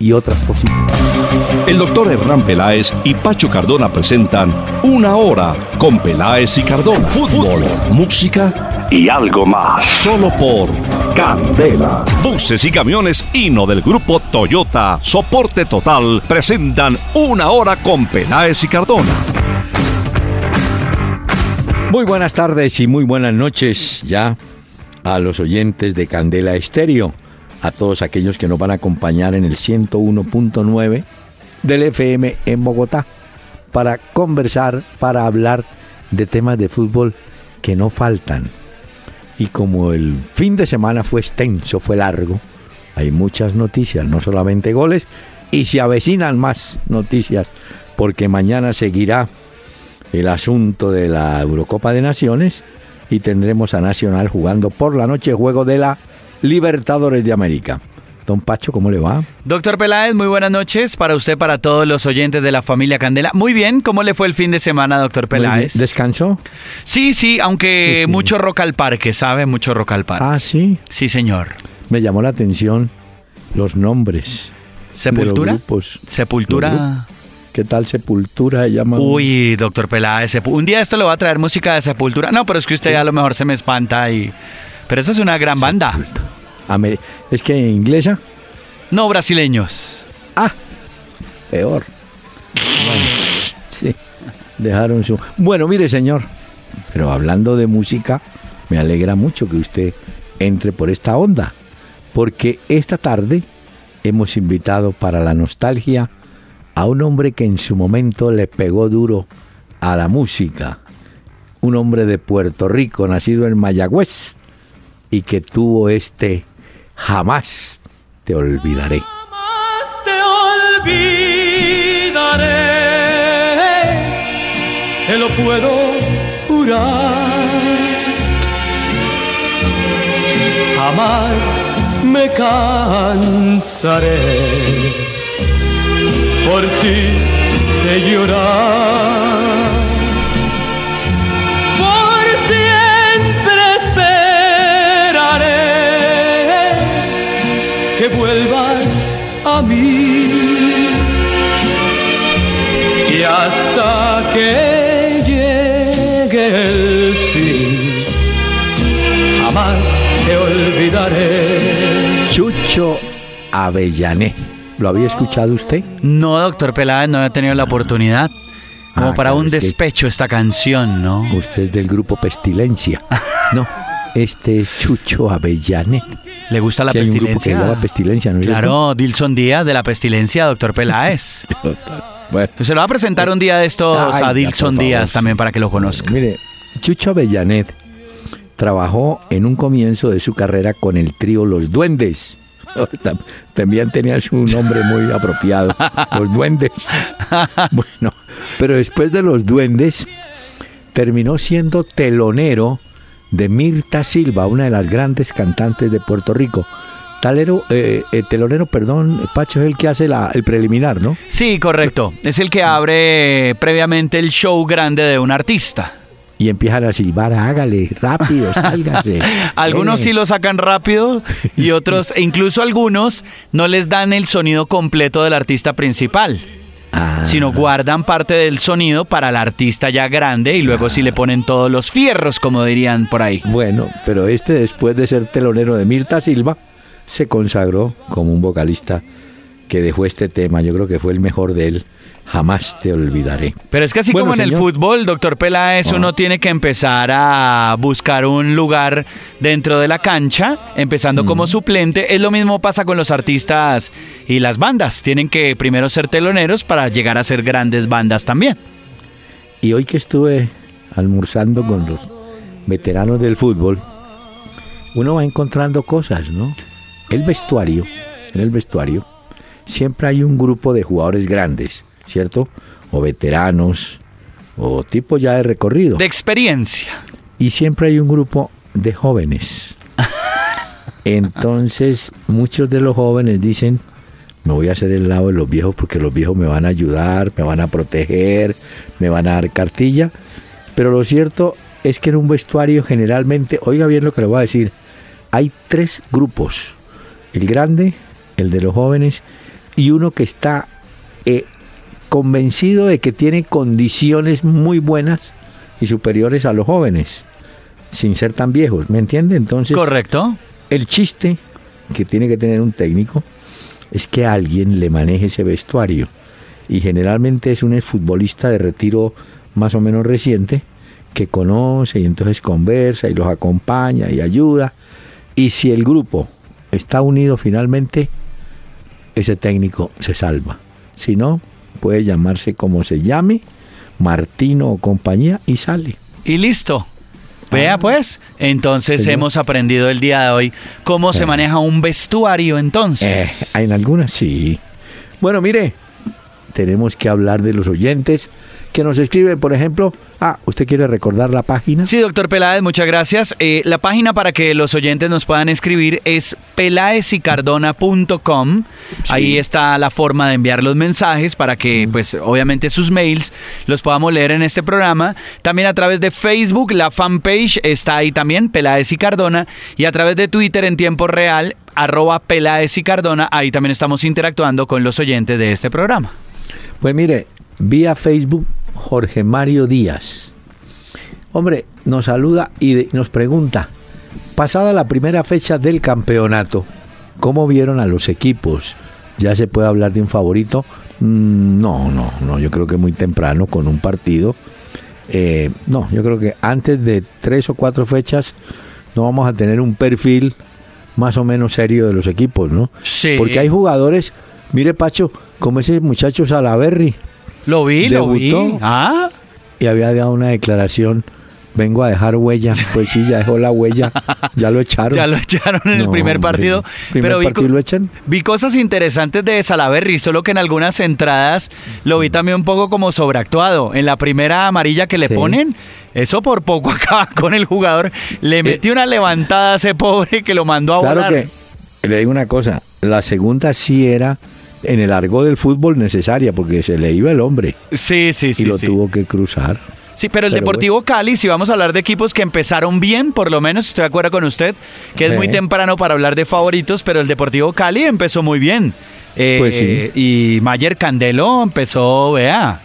y otras cositas. El doctor Hernán Peláez y Pacho Cardona presentan Una Hora con Peláez y Cardona. Fútbol, música y algo más. Solo por Candela. Buses y camiones Hino del grupo Toyota, soporte total, presentan Una Hora con Peláez y Cardona. Muy buenas tardes y muy buenas noches ya a los oyentes de Candela Estéreo a todos aquellos que nos van a acompañar en el 101.9 del FM en Bogotá para conversar, para hablar de temas de fútbol que no faltan. Y como el fin de semana fue extenso, fue largo, hay muchas noticias, no solamente goles, y se avecinan más noticias, porque mañana seguirá el asunto de la Eurocopa de Naciones y tendremos a Nacional jugando por la noche juego de la Libertadores de América. Don Pacho, ¿cómo le va? Doctor Peláez, muy buenas noches para usted, para todos los oyentes de la familia Candela. Muy bien, ¿cómo le fue el fin de semana, doctor Peláez? ¿Descansó? Sí, sí, aunque mucho rock al parque, ¿sabe? Mucho rock al parque. Ah, sí. Sí, señor. Me llamó la atención los nombres. ¿Sepultura? Sepultura. ¿Qué tal Sepultura? Llama Uy, doctor Peláez, un día esto le va a traer música de Sepultura. No, pero es que usted a lo mejor se me espanta y... Pero eso es una gran banda. ¿Es que inglesa? No, brasileños. Ah, peor. Bueno, sí, dejaron su... Bueno, mire, señor, pero hablando de música, me alegra mucho que usted entre por esta onda, porque esta tarde hemos invitado para la nostalgia a un hombre que en su momento le pegó duro a la música, un hombre de Puerto Rico, nacido en Mayagüez, y que tuvo este jamás te olvidaré. Jamás te olvidaré, te lo puedo jurar. Jamás me cansaré por ti de llorar. Mí. Y hasta que llegue el fin, jamás te olvidaré. Chucho Avellané. ¿Lo había escuchado usted? No, doctor Peláez, no había tenido la oportunidad. Como ah, para un despecho esta canción, ¿no? Usted es del grupo Pestilencia. no, este es Chucho Avellané. ¿Le gusta la pestilencia? pestilencia, ¿no? Claro, Dilson Díaz de la pestilencia, doctor Peláez. bueno. Se lo va a presentar un día de estos a Dilson Díaz también para que lo conozca. Mire, Chucho Avellanet trabajó en un comienzo de su carrera con el trío Los Duendes. También tenía su nombre muy apropiado, Los Duendes. Bueno, pero después de Los Duendes terminó siendo telonero de Mirta Silva, una de las grandes cantantes de Puerto Rico. Talero, eh, eh, telonero, perdón, Pacho es el que hace la, el preliminar, ¿no? Sí, correcto. Es el que abre previamente el show grande de un artista. Y empiezan a silbar, hágale, rápido, sálgase. algunos sí lo sacan rápido y otros, e incluso algunos, no les dan el sonido completo del artista principal. Ah. sino guardan parte del sonido para el artista ya grande y luego sí le ponen todos los fierros, como dirían por ahí. Bueno, pero este después de ser telonero de Mirta Silva, se consagró como un vocalista que dejó este tema, yo creo que fue el mejor de él jamás te olvidaré. Pero es que así como en el fútbol, doctor Peláez, uno ah. tiene que empezar a buscar un lugar dentro de la cancha, empezando como mm. suplente. Es lo mismo pasa con los artistas y las bandas. Tienen que primero ser teloneros para llegar a ser grandes bandas también. Y hoy que estuve almorzando con los veteranos del fútbol, uno va encontrando cosas, ¿no? El vestuario, en el vestuario, siempre hay un grupo de jugadores grandes ¿cierto? O veteranos, o tipos ya de recorrido. De experiencia. Y siempre hay un grupo de jóvenes. Entonces, muchos de los jóvenes dicen, me voy a hacer el lado de los viejos porque los viejos me van a ayudar, me van a proteger, me van a dar cartilla. Pero lo cierto es que en un vestuario generalmente, oiga bien lo que le voy a decir, hay tres grupos. El grande, el de los jóvenes y uno que está eh, convencido de que tiene condiciones muy buenas y superiores a los jóvenes, sin ser tan viejos, ¿me entiende? Entonces, correcto. El chiste que tiene que tener un técnico es que alguien le maneje ese vestuario y generalmente es un futbolista de retiro más o menos reciente que conoce y entonces conversa y los acompaña y ayuda y si el grupo está unido finalmente ese técnico se salva si no puede llamarse como se llame Martino o compañía y sale. Y listo. Vea pues, entonces hemos aprendido el día de hoy cómo se maneja un vestuario entonces. Eh, en algunas sí. Bueno, mire, tenemos que hablar de los oyentes que nos escriben, por ejemplo, ah, ¿usted quiere recordar la página? Sí, doctor Peláez, muchas gracias. Eh, la página para que los oyentes nos puedan escribir es pelaesicardona.com. Ahí está la forma de enviar los mensajes para que, pues, obviamente sus mails los podamos leer en este programa. También a través de Facebook, la fanpage está ahí también, Peláez y Cardona. Y a través de Twitter en tiempo real, arroba Peláez y Cardona. Ahí también estamos interactuando con los oyentes de este programa. Pues mire, vía Facebook Jorge Mario Díaz. Hombre, nos saluda y nos pregunta, pasada la primera fecha del campeonato, ¿cómo vieron a los equipos? ¿Ya se puede hablar de un favorito? Mm, no, no, no, yo creo que muy temprano con un partido. Eh, no, yo creo que antes de tres o cuatro fechas no vamos a tener un perfil más o menos serio de los equipos, ¿no? Sí. Porque hay jugadores, mire Pacho, como ese muchacho Salaberry, lo vi, lo vi. Ah. Y había dado una declaración. Vengo a dejar huella. Pues sí, ya dejó la huella. Ya lo echaron. ya lo echaron en el primer partido. pero vi, lo echan? vi cosas interesantes de Salaberry, solo que en algunas entradas lo vi también un poco como sobreactuado. En la primera amarilla que le ponen, eso por poco acaba con el jugador. Le eh, metió una levantada a ese pobre que lo mandó a claro volar. Que, le digo una cosa. La segunda sí era en el argot del fútbol necesaria, porque se le iba el hombre. Sí, sí, sí. Y lo tuvo que cruzar. Sí, pero el Deportivo Cali, si vamos a hablar de equipos que empezaron bien, por lo menos estoy de acuerdo con usted, que es muy temprano para hablar de favoritos, pero el Deportivo Cali empezó muy bien. Eh, pues sí. Y Mayer Candelo empezó, vea.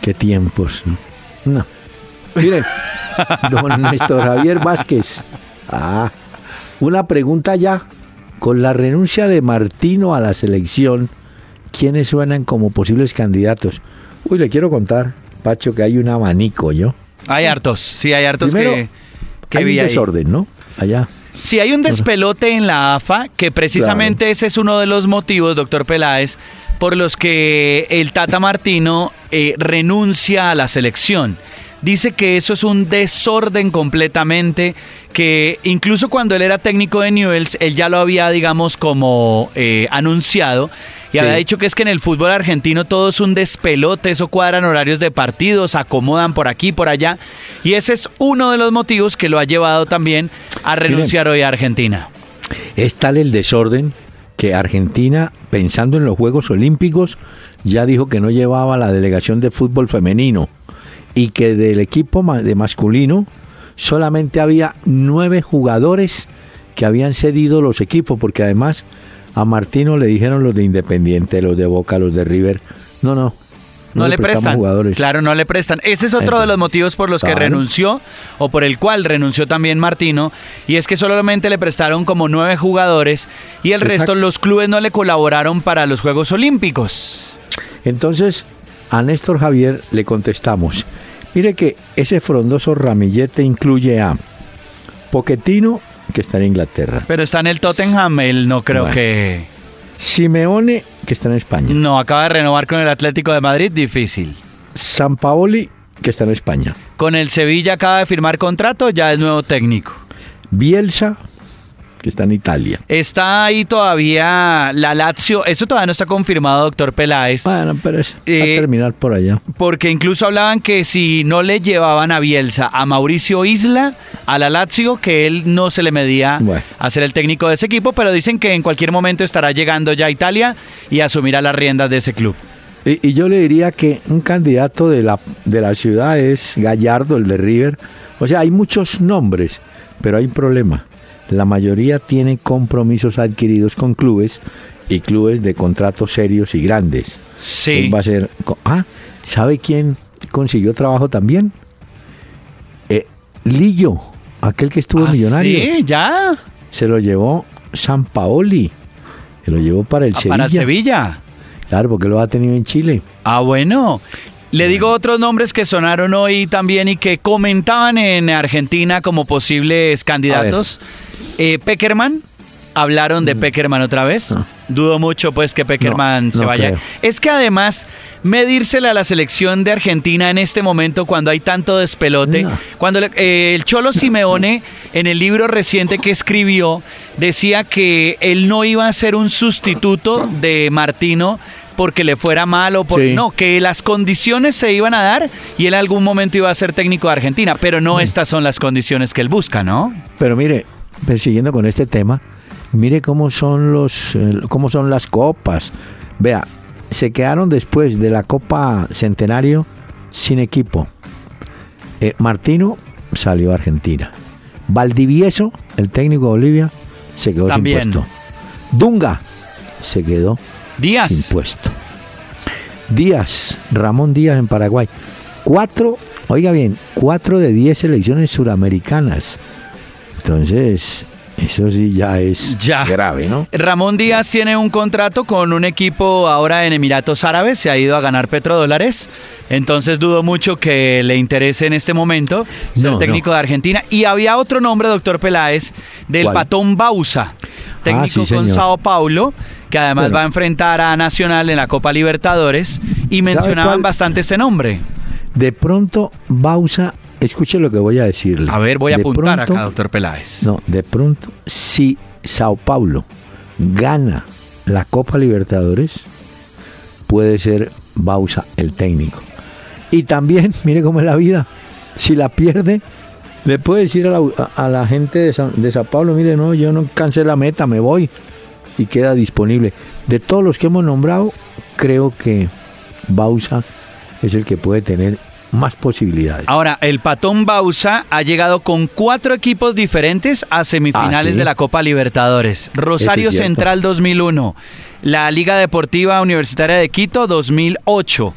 Qué tiempos. No. Miren, don Néstor Javier Vázquez. Ah, una pregunta ya. Con la renuncia de Martino a la selección, ¿quiénes suenan como posibles candidatos? Uy, le quiero contar, Pacho, que hay un abanico, ¿yo? Hay hartos, sí, hay hartos que, que hay un desorden, ¿no? Allá. Sí, hay un despelote en la AFA, que precisamente ese es uno de los motivos, doctor Peláez, por los que el Tata Martino eh, renuncia a la selección dice que eso es un desorden completamente, que incluso cuando él era técnico de Newells, él ya lo había, digamos, como eh, anunciado. Y había dicho que es que en el fútbol argentino todo es un despelote, eso cuadran horarios de partidos, acomodan por aquí, por allá. Y ese es uno de los motivos que lo ha llevado también a renunciar hoy a Argentina. Es tal el desorden que Argentina, pensando en los Juegos Olímpicos, ya dijo que no llevaba la delegación de fútbol femenino y que del equipo de masculino solamente había nueve jugadores que habían cedido los equipos, porque además a Martino le dijeron los de Independiente, los de Boca, los de River, no, no. No, le, prestan. Jugadores. Claro, no le prestan. Ese es otro de los motivos por los que renunció o por el cual renunció también Martino. Y es que solamente le prestaron como nueve jugadores y el resto los clubes no le colaboraron para los Juegos Olímpicos. Entonces, a Néstor Javier le contestamos. Mire que ese frondoso ramillete incluye a Poquetino, que está en Inglaterra. Pero está en el Tottenham, él no creo que... Simeone, que está en España. No, acaba de renovar con el Atlético de Madrid, difícil. San Paoli, que está en España. Con el Sevilla acaba de firmar contrato, ya es nuevo técnico. Bielsa, que está en Italia. Está ahí todavía la Lazio, eso todavía no está confirmado, doctor Peláez. Bueno, pero es va a Eh, terminar por allá. Porque incluso hablaban que si no le llevaban a Bielsa a Mauricio Isla, a la Lazio, que él no se le medía Bueno. a ser el técnico de ese equipo, pero dicen que en cualquier momento estará llegando ya a Italia y asumirá las riendas de ese club. Y, y yo le diría que un candidato de la, de la ciudad es Gallardo, el de River. O sea, hay muchos nombres, pero hay un problema. La mayoría tiene compromisos adquiridos con clubes y clubes de contratos serios y grandes. Sí. Él va a ser. Ah, ¿sabe quién consiguió trabajo también? Eh, Lillo, aquel que estuvo en ¿Ah, Millonarios. Sí, ya. Se lo llevó San Paoli. Se lo llevó para el Ah, Sevilla. Para Sevilla. Claro, porque lo ha tenido en Chile. Ah, bueno. Le digo otros nombres que sonaron hoy también y que comentaban en Argentina como posibles candidatos. Eh, Peckerman, hablaron de Peckerman otra vez. Ah. Dudo mucho pues que Peckerman No, se no vaya. creo. Es que además medírsela a la selección de Argentina en este momento cuando hay tanto despelote, cuando le- eh, el Cholo Simeone en el libro reciente que escribió decía que él no iba a ser un sustituto de Martino porque le fuera mal o por Sí. no, que las condiciones se iban a dar y él en algún momento iba a ser técnico de Argentina, pero no estas son las condiciones que él busca, ¿no? Pero mire, persiguiendo con este tema, mire cómo son los cómo son las copas. Vea, se quedaron después de la Copa Centenario sin equipo. Eh, Martino salió a Argentina. Valdivieso, el técnico de Bolivia, se quedó También. sin puesto. Dunga se quedó Díaz. sin puesto. Díaz, Ramón Díaz en Paraguay. Cuatro, oiga bien, cuatro de diez selecciones suramericanas. Entonces, eso sí ya es Ya. grave, ¿no? Ramón Díaz tiene un contrato con un equipo ahora en Emiratos Árabes, se ha ido a ganar petrodólares, entonces dudo mucho que le interese en este momento ser No, técnico de Argentina. Y había otro nombre, doctor Peláez, del ¿Cuál? Patón Bausa, técnico sí, con. Sao Paulo, que además Bueno. va a enfrentar a Nacional en la Copa Libertadores, y mencionaban bastante este nombre. De pronto, Bausa, escuche lo que voy a decirle. A ver, voy a De apuntar pronto- acá, doctor Peláez. No, de pronto, si Sao Paulo gana la Copa Libertadores, puede ser Bausa el técnico. Y también, mire cómo es la vida, si la pierde, le puede decir a la, a- a la gente de, de Sao Paulo, mire, no, yo no cansé la meta, me voy. Y queda disponible. De todos los que hemos nombrado, creo que Bausa es el que puede tener más posibilidades. Ahora, el Patón Bausa ha llegado con cuatro equipos diferentes a semifinales Ah, ¿sí? de la Copa Libertadores. Rosario es. Central 2001, la Liga Deportiva Universitaria de Quito 2008.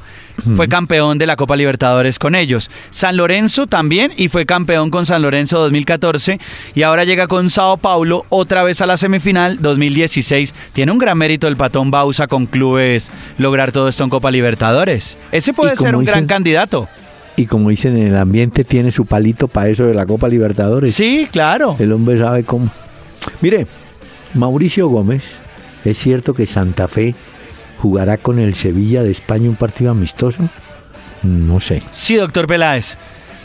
Fue campeón de la Copa Libertadores con ellos. San Lorenzo también y fue campeón con San Lorenzo 2014 y ahora llega con Sao Paulo otra vez a la semifinal 2016. Tiene un gran mérito el Patón Bausa con clubes lograr todo esto en Copa Libertadores. Ese puede ser un gran candidato. Y como dicen en el ambiente, tiene su palito para eso de la Copa Libertadores. Sí, claro. El hombre sabe cómo. Mire, Mauricio Gómez, es cierto que Santa Fe jugará con el Sevilla de España un partido amistoso. No sé. Sí, doctor Peláez.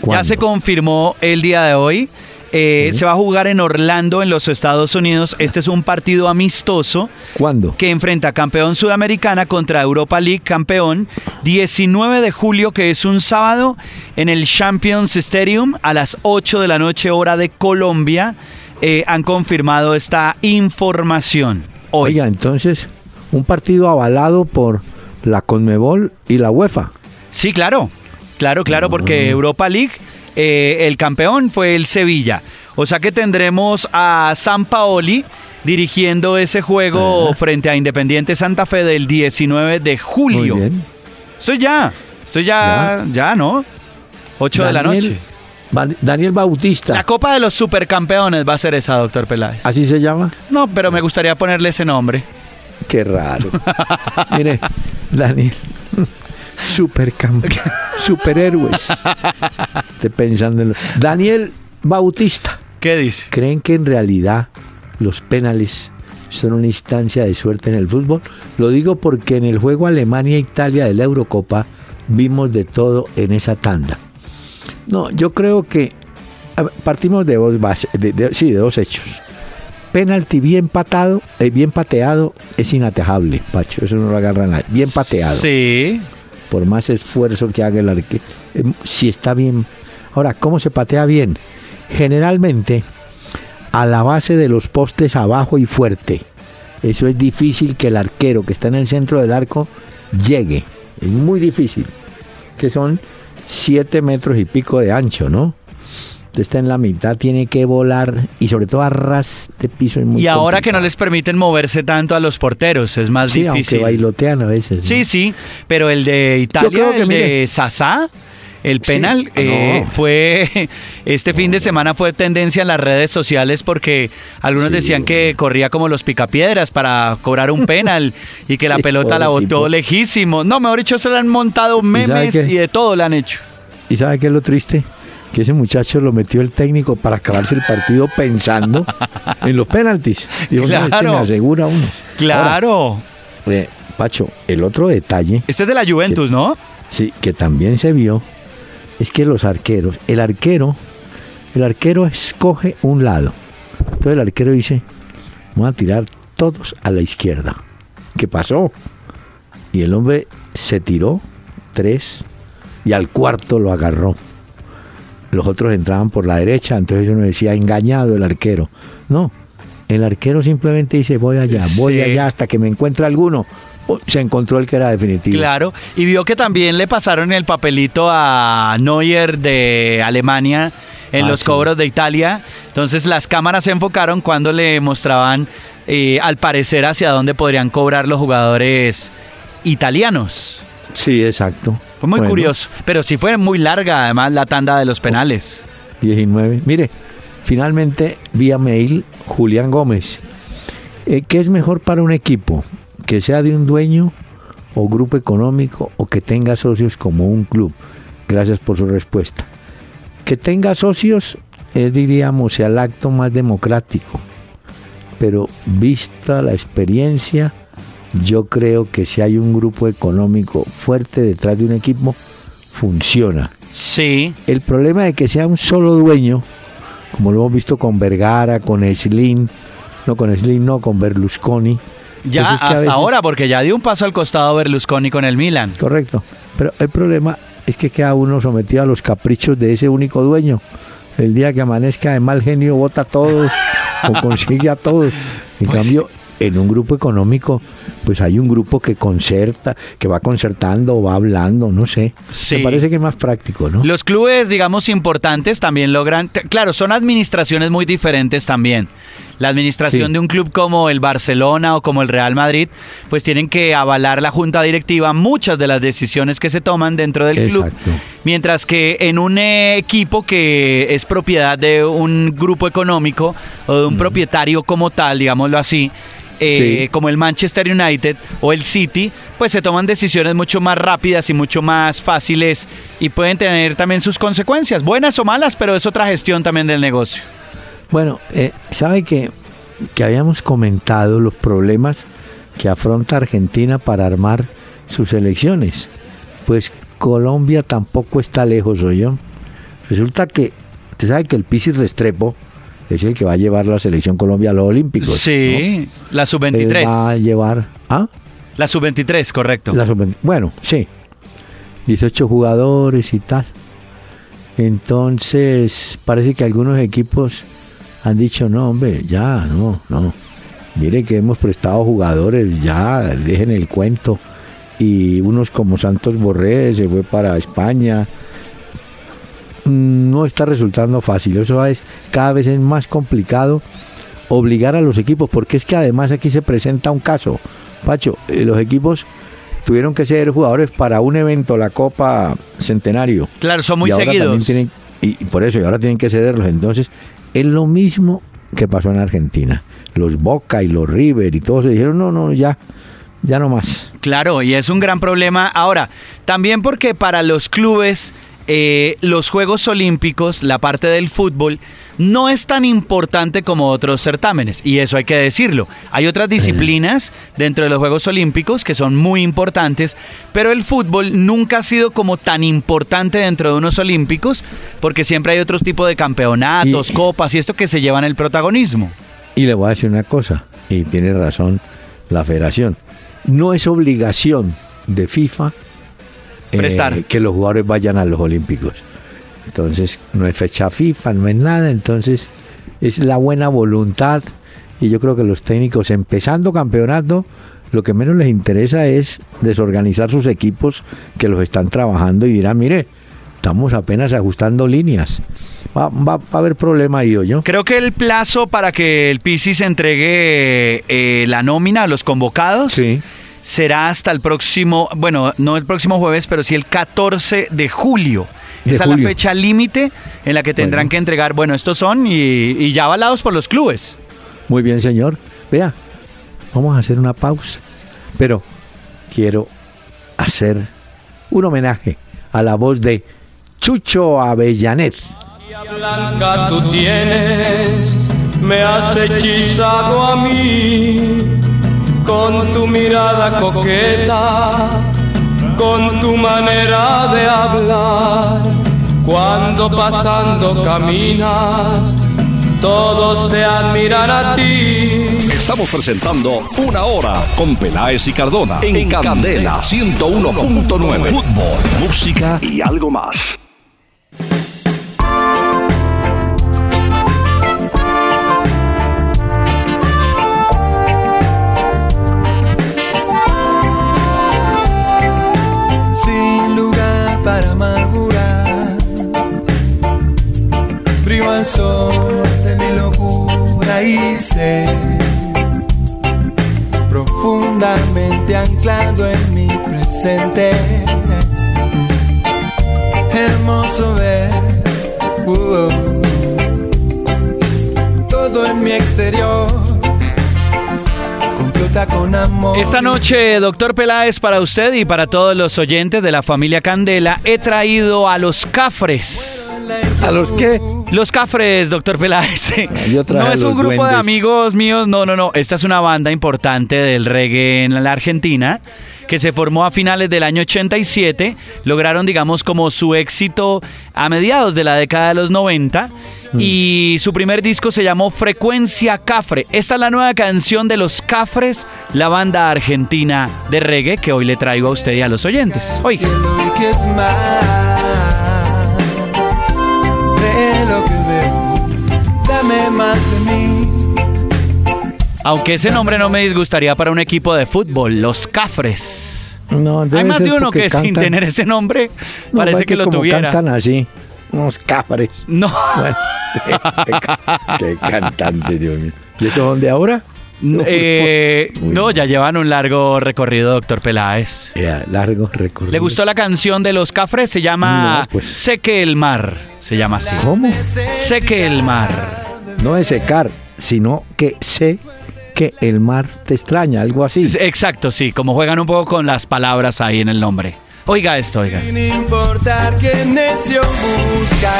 Ya se confirmó el día de hoy. Eh, Se va a jugar en Orlando, en los Estados Unidos. Este es un partido amistoso ¿Cuándo? que enfrenta campeón sudamericana contra Europa League campeón. 19 de julio, que es un sábado, en el Champions Stadium a las 8 de la noche, hora de Colombia. Eh, han confirmado esta información. Hoy. Oiga, entonces, un partido avalado por la Conmebol y la UEFA. Sí, claro. Claro, claro, porque Europa League, eh, el campeón fue el Sevilla. O sea que tendremos a San Paoli dirigiendo ese juego frente a Independiente Santa Fe del 19 de julio. Muy bien. Estoy ya, estoy ya, ya, ¿no? 8 de la noche. Daniel Bautista. La Copa de los Supercampeones va a ser esa, doctor Peláez. ¿Así se llama? No, pero me gustaría ponerle ese nombre. Qué raro. Mire, Daniel. Supercampeón. Superhéroes. Estoy pensando en lo- Daniel Bautista. ¿Qué dice? ¿Creen que en realidad los penales son una instancia de suerte en el fútbol? Lo digo porque en el juego Alemania-Italia de la Eurocopa vimos de todo en esa tanda. No, yo creo que partimos de dos bases, de- de- sí, de dos hechos. Penalti bien patado, eh, bien pateado, es inatajable, Pacho. Eso no lo agarra nadie. Bien pateado. Sí. Por más esfuerzo que haga el arquero. eh, si está bien. Ahora, ¿cómo se patea bien? Generalmente a la base de los postes abajo y fuerte. Eso es difícil que el arquero que está en el centro del arco llegue. Es muy difícil. Que son siete metros y pico de ancho, ¿no? Está en la mitad, tiene que volar y sobre todo a ras de piso. Es muy Y ahora que no les permiten moverse tanto a los porteros, es más Sí, difícil. aunque bailotean a veces. ¿no? Sí, sí, pero el de Italia, el de Sasá, el Sí, penal, eh, no. fue este fin de semana fue tendencia en las redes sociales porque algunos Sí, decían que corría como los picapiedras para cobrar un penal y que la pelota la botó tipo. lejísimo. No, mejor dicho, se le han montado memes y de todo le han hecho. ¿Y sabe qué es lo triste? Que ese muchacho lo metió el técnico para acabarse el partido pensando en los penaltis. Dijo, no, este Claro. me asegura uno. Claro. Ahora, eh, Pacho, el otro detalle, este es de la Juventus, ¿no? sí, que también se vio, es que los arqueros, el arquero, el arquero escoge un lado. Entonces el arquero dice, vamos a tirar todos a la izquierda. ¿Qué pasó? Y el hombre se tiró tres y al cuarto lo agarró. Los otros entraban por la derecha, entonces uno decía engañado el arquero. No, el arquero simplemente dice voy allá, voy Sí. allá hasta que me encuentre alguno. Se encontró el que era definitivo. Claro, y vio que también le pasaron el papelito a Neuer de Alemania en Ah, los sí. cobros de Italia. Entonces las cámaras se enfocaron cuando le mostraban eh, al parecer hacia dónde podrían cobrar los jugadores italianos. Sí, exacto. Fue muy Bueno, curioso, pero sí fue muy larga además la tanda de los penales. 19. Mire, finalmente vía mail Julián Gómez. Eh, ¿Qué es mejor para un equipo? ¿Que sea de un dueño o grupo económico o que tenga socios como un club? Gracias por su respuesta. Que tenga socios es, diríamos, el acto más democrático. Pero vista la experiencia, yo creo que si hay un grupo económico fuerte detrás de un equipo, funciona. Sí, El problema de que sea un solo dueño, como lo hemos visto con Vergara, con Slim, no con Slim, no, con Berlusconi. ya pues es que a hasta veces- ahora, porque ya dio un paso al costado Berlusconi con el Milan. Correcto. Pero el problema es que queda uno sometido a los caprichos de ese único dueño. El día que amanezca de mal genio, vota a todos o consigue a todos. En Pues cambio, en un grupo económico, pues hay un grupo que concerta, que va concertando o va hablando, no sé. Sí. Me parece que es más práctico, ¿no? Los clubes, digamos, importantes también logran, claro, son administraciones muy diferentes también. La administración Sí. de un club como el Barcelona o como el Real Madrid, pues tienen que avalar la junta directiva muchas de las decisiones que se toman dentro del club. Exacto. Mientras que en un equipo que es propiedad de un grupo económico o de un propietario como tal, digámoslo así, eh, Sí. como el Manchester United o el City, pues se toman decisiones mucho más rápidas y mucho más fáciles y pueden tener también sus consecuencias, buenas o malas, pero es otra gestión también del negocio. Bueno, eh, sabe que, que habíamos comentado los problemas que afronta Argentina para armar sus elecciones. Pues Colombia tampoco está lejos, yo. Resulta que, usted sabe que el Pisis Restrepo es el que va a llevar la selección Colombia a los Olímpicos. sí, la ¿no? Él sub-23. va a llevar. ¿Ah? La sub-23, correcto. La sub- bueno, sí. 18 jugadores y tal. Entonces, parece que algunos equipos han dicho, no, hombre, ya, no, no. Mire que hemos prestado jugadores, ya, dejen el cuento. Y unos como Santos Borré se fue para España. No está resultando fácil. Eso es, cada vez es más complicado obligar a los equipos, porque es que además aquí se presenta un caso. Pacho, eh, los equipos tuvieron que ser jugadores para un evento, la Copa Centenario. Claro, son muy Y seguidos. tienen- y por eso, y ahora tienen que cederlos. Entonces, es lo mismo que pasó en Argentina. Los Boca y los River y todos se dijeron, no, no, ya, ya no más. Claro, y es un gran problema. Ahora, también porque para los clubes, eh, los Juegos Olímpicos, la parte del fútbol, no es tan importante como otros certámenes. Y eso hay que decirlo. Hay otras disciplinas dentro de los Juegos Olímpicos que son muy importantes, pero el fútbol nunca ha sido como tan importante dentro de unos Olímpicos, porque siempre hay otros tipos de campeonatos, Y- copas y esto que se llevan el protagonismo. Y le voy a decir una cosa, y tiene razón la federación. No es obligación de FIFA eh, Prestar. que los jugadores vayan a los Olímpicos. Entonces, no es fecha FIFA, no es nada. Entonces, es la buena voluntad. Y yo creo que los técnicos, empezando campeonato, lo que menos les interesa es desorganizar sus equipos que los están trabajando y dirán, mire, estamos apenas ajustando líneas. Va, va- va a haber problema ahí, yo. Creo que el plazo para que el Pisis entregue eh, la nómina a los convocados Sí. Será hasta el próximo, bueno, no el próximo jueves, pero sí el 14 de julio. De Esa es la fecha límite en la que tendrán Bueno. que entregar, bueno, estos son y, y ya avalados por los clubes. Muy bien, señor. Vea, vamos a hacer una pausa. Pero quiero hacer un homenaje a la voz de Chucho Avellanet. blanca tú tienes, me has hechizado a mí con tu mirada coqueta, con tu manera de hablar. Cuando pasando caminas, todos te admiran a ti. Estamos presentando Una Hora con Peláez y Cardona en Candela 101.9. Fútbol, música y algo más. Sol de mi locura sé, profundamente anclado en mi presente. Hermoso ver uh, todo en mi exterior. Complota con amor. Esta noche, doctor Peláez, para usted y para todos los oyentes de la familia Candela, he traído a los cafres. ¿A los qué? Los Cafres, doctor Peláez. traje No es un grupo de amigos míos, no, no, no. Esta es una banda importante del reggae en la Argentina que se formó a finales del año 87. Lograron, digamos, como su éxito a mediados de la década de los 90. Mm. Y su primer disco se llamó Frecuencia Cafre. Esta es la nueva canción de los Cafres, la banda argentina de reggae que hoy le traigo a usted y a los oyentes. Hoy. Aunque ese nombre no me disgustaría para un equipo de fútbol, los Cafres. No, Hay más de uno que sin tener ese nombre No, parece es que, lo como tuviera. cantan así, unos cafres. No, Bueno, qué cantante, Dios mío. ¿Y eso dónde ahora? eh, Uy, no, ya llevan un largo recorrido, doctor Peláez. Largo recorrido. ¿Le gustó la canción de los Cafres? Se llama No, pues. Que el mar. Se llama así. ¿Cómo? Sé que el mar. No es secar, sino que sé que el mar te extraña, algo así. Exacto, sí, como juegan un poco con las palabras ahí en el nombre. Oiga esto, oiga. Sin importar que necio busca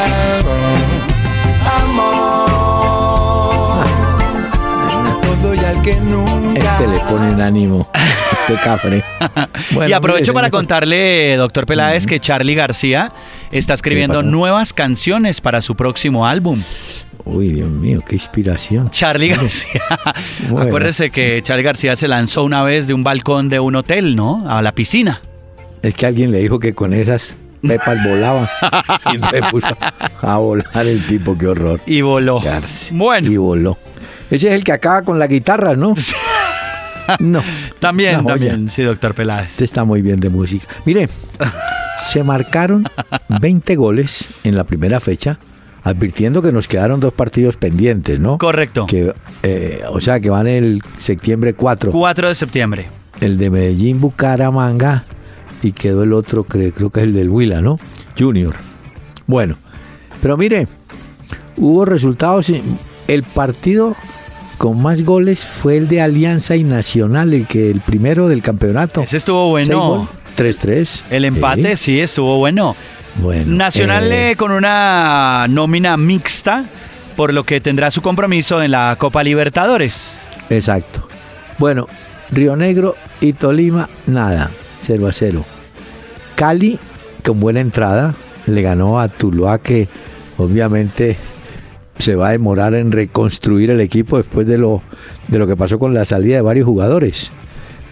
amor. A todo y al que nunca. Este le ponen ánimo, este cafre. Bueno, y aprovecho mire, para señor. contarle, doctor Peláez, que Charlie García está escribiendo nuevas canciones para su próximo álbum. Uy, Dios mío, qué inspiración. Charlie García. Bueno. Acuérdese que Charlie García se lanzó una vez de un balcón de un hotel, ¿no? A la piscina. Es que alguien le dijo que con esas pepas volaba. Y entonces puso a volar el tipo, qué horror. Y voló. García. Bueno. Y voló. Ese es el que acaba con la guitarra, ¿no? No. También, también, sí, doctor Peláez. Este está muy bien de música. Mire, se marcaron 20 goles en la primera fecha, advirtiendo que nos quedaron dos partidos pendientes, ¿no? Correcto. Que, eh, o sea, que van el septiembre 4. 4 de septiembre. El de Medellín, Bucaramanga, y quedó el otro, creo, creo que es el del Huila, ¿no? Junior. Bueno, pero mire, hubo resultados. El partido con más goles fue el de Alianza y Nacional, el que el primero del campeonato. Ese estuvo bueno. 3-3. El empate Sí. sí estuvo bueno. Bueno, Nacional eh, con una nómina mixta, por lo que tendrá su compromiso en la Copa Libertadores. Exacto. Bueno, Río Negro y Tolima, nada, 0 a 0. Cali, con buena entrada, le ganó a Tuluá, que obviamente se va a demorar en reconstruir el equipo después de lo, de lo que pasó con la salida de varios jugadores.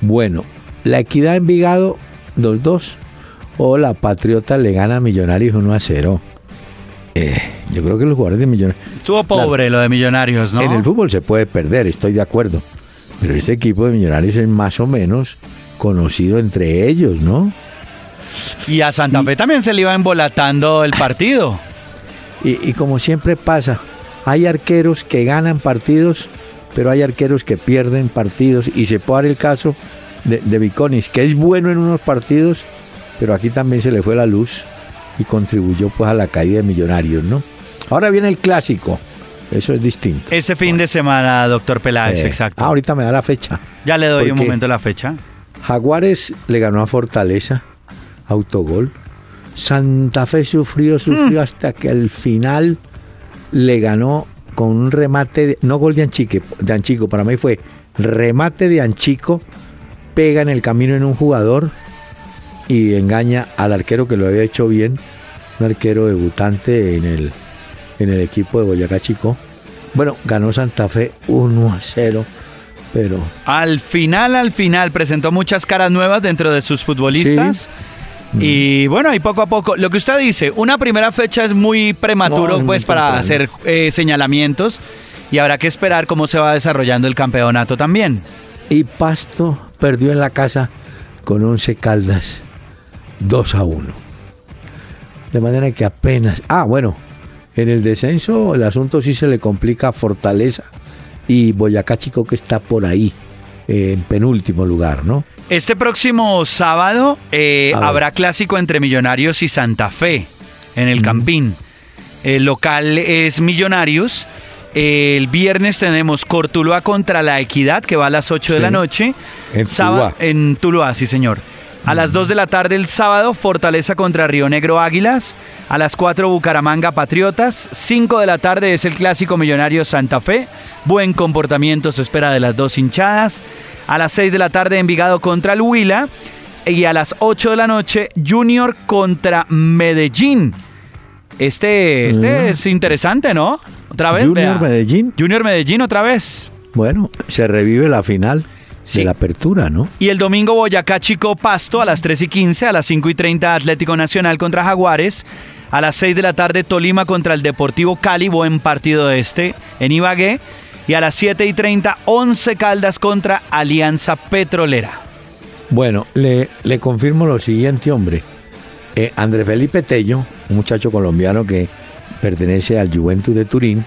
Bueno, la equidad en Vigado 2-2 o la Patriota le gana a Millonarios 1 0. Eh, yo creo que los jugadores de Millonarios. Estuvo pobre lo de Millonarios, ¿no? En el fútbol se puede perder, estoy de acuerdo. Pero este equipo de Millonarios es más o menos conocido entre ellos, ¿no? Y a Santa Fe también se le iba embolatando el partido. Y, como siempre pasa, hay arqueros que ganan partidos, pero hay arqueros que pierden partidos. Y se puede dar el caso de, de Viconis, que es bueno en unos partidos, pero aquí también se le fue la luz y contribuyó pues a la caída de Millonarios, ¿no? Ahora viene el clásico. Eso es distinto. Ese fin de semana, doctor Peláez, Eh, exacto. ah, ahorita me da la fecha. ya le doy un momento la fecha. Jaguares le ganó a Fortaleza, autogol. Santa Fe sufrió, sufrió Mm. hasta que al final le ganó con un remate, de- no gol de Anchique, de Anchico, para mí fue remate de Anchico, pega en el camino en un jugador y engaña al arquero que lo había hecho bien, un arquero debutante en el, en el equipo de Boyacá Chico. Bueno, ganó Santa Fe 1 a 0, pero Al final, al final, presentó muchas caras nuevas dentro de sus futbolistas. Y bueno, ahí poco a poco, lo que usted dice, una primera fecha es muy prematuro No, es muy pues para hacer eh, señalamientos y habrá que esperar cómo se va desarrollando el campeonato también. Y Pasto perdió en la casa con 11 Caldas 2 a 1. De manera que apenas... Ah, bueno, en el descenso el asunto sí se le complica a Fortaleza y Boyacá Chico que está por ahí, eh, en penúltimo lugar, ¿no? Este próximo sábado eh, habrá clásico entre Millonarios y Santa Fe en el. Campín. El local es Millonarios. El viernes tenemos Cortuluá contra la Equidad, que va a las 8 de la noche. En Sábado- Tuluá. En Tuluá, sí, señor. A las 2 de la tarde el sábado, Fortaleza contra Río Negro Águilas. A las 4, Bucaramanga Patriotas. 5 de la tarde es el clásico Millonario Santa Fe. Buen comportamiento se espera de las dos hinchadas. A las 6 de la tarde, Envigado contra el Huila. Y a las 8 de la noche, Junior contra Medellín. Este, este Mm. es interesante, ¿no? Otra vez. Junior vea. Medellín. Junior Medellín otra vez. Bueno, se revive la final Sí. de la apertura, ¿no? Y el domingo Boyacá Chico Pasto a las 3 y 15, a las 5 y 30 Atlético Nacional contra Jaguares, a las 6 de la tarde Tolima contra el Deportivo Cali, buen partido este en Ibagué, y a las 7 y 30 11 Caldas contra Alianza Petrolera. Bueno, le, le confirmo lo siguiente, hombre. Eh, André Felipe Tello, un muchacho colombiano que pertenece al Juventus de Turín,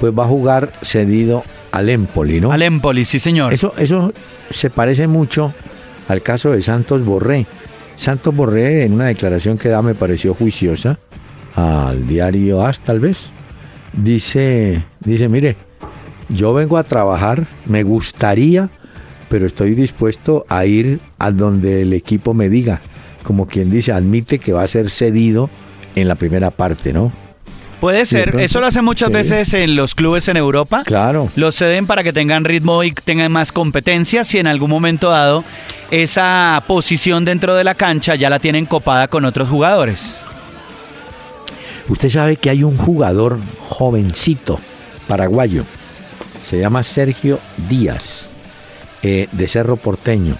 pues va a jugar cedido al Empoli, ¿no? Al Empoli, sí señor. Eso, eso se parece mucho al caso de Santos Borré. Santos Borré, en una declaración que da, me pareció juiciosa, al diario AS tal vez, dice, dice, mire, yo vengo a trabajar, me gustaría, pero estoy dispuesto a ir a donde el equipo me diga. Como quien dice, admite que va a ser cedido en la primera parte, ¿no? Puede ser, eso lo hacen muchas sí. veces en los clubes en Europa. Claro. Los ceden para que tengan ritmo y tengan más competencia. Si en algún momento dado esa posición dentro de la cancha ya la tienen copada con otros jugadores. Usted sabe que hay un jugador jovencito paraguayo, se llama Sergio Díaz, eh, de Cerro Porteño.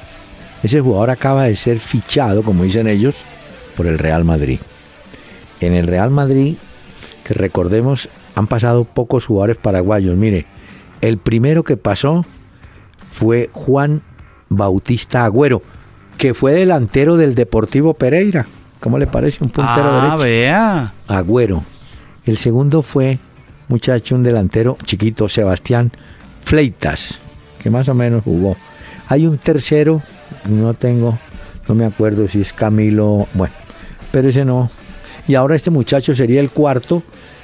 Ese jugador acaba de ser fichado, como dicen ellos, por el Real Madrid. En el Real Madrid, recordemos, han pasado pocos jugadores paraguayos. Mire, el primero que pasó fue Juan Bautista Agüero, que fue delantero del Deportivo Pereira. ¿Cómo le parece? Un puntero ah, derecho. vea. Agüero. El segundo fue, muchacho, un delantero chiquito, Sebastián Fleitas, que más o menos jugó. Hay un tercero, no tengo, no me acuerdo si es Camilo, bueno, pero ese no. Y ahora este muchacho sería el cuarto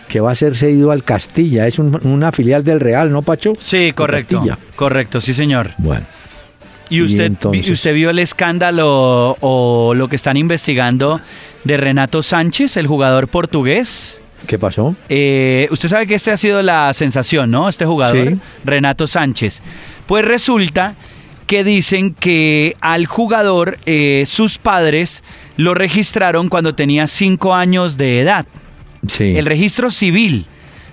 que va a ser cedido al Castilla. Es un- una filial del Real, ¿no, Pacho? Sí, correcto. Correcto, sí, señor. Bueno, ¿Y Y usted, entonces- vi- usted vio el escándalo o lo que están investigando de Renato Sánchez, el jugador portugués? ¿qué pasó? Eh, usted sabe que este ha sido la sensación, ¿no? Este jugador, Sí. Renato Sánchez. Pues resulta que dicen que al jugador eh, sus padres lo registraron cuando tenía cinco años de edad. Sí. El registro civil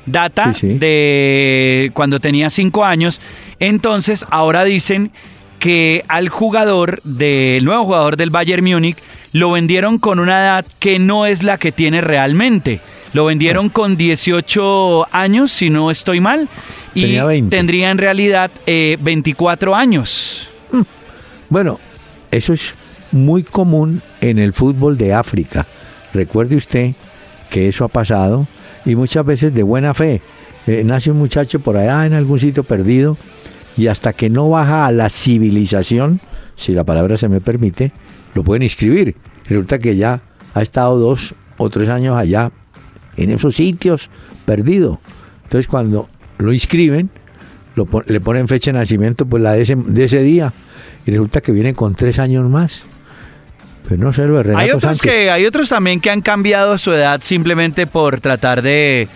data de cuando tenía cinco años. Entonces, ahora dicen que al jugador, del nuevo jugador del Bayern Múnich, lo vendieron con una edad que no es la que tiene realmente. Lo vendieron ah. con 18 años, si no estoy mal, y tendría en realidad 24 eh, años. Hmm. Bueno, eso es muy común en el fútbol de África. Recuerde usted que eso ha pasado y muchas veces de buena fe. Eh, nace un muchacho por allá en algún sitio perdido y hasta que no baja a la civilización, si la palabra se me permite, lo pueden inscribir. Resulta que ya ha estado dos o tres años allá en esos sitios perdido. Entonces cuando lo inscriben, le ponen fecha de nacimiento pues la de ese, de ese día y resulta que viene con tres años más. Pues no sé, hay otros que hay otros también que han cambiado su edad simplemente por tratar de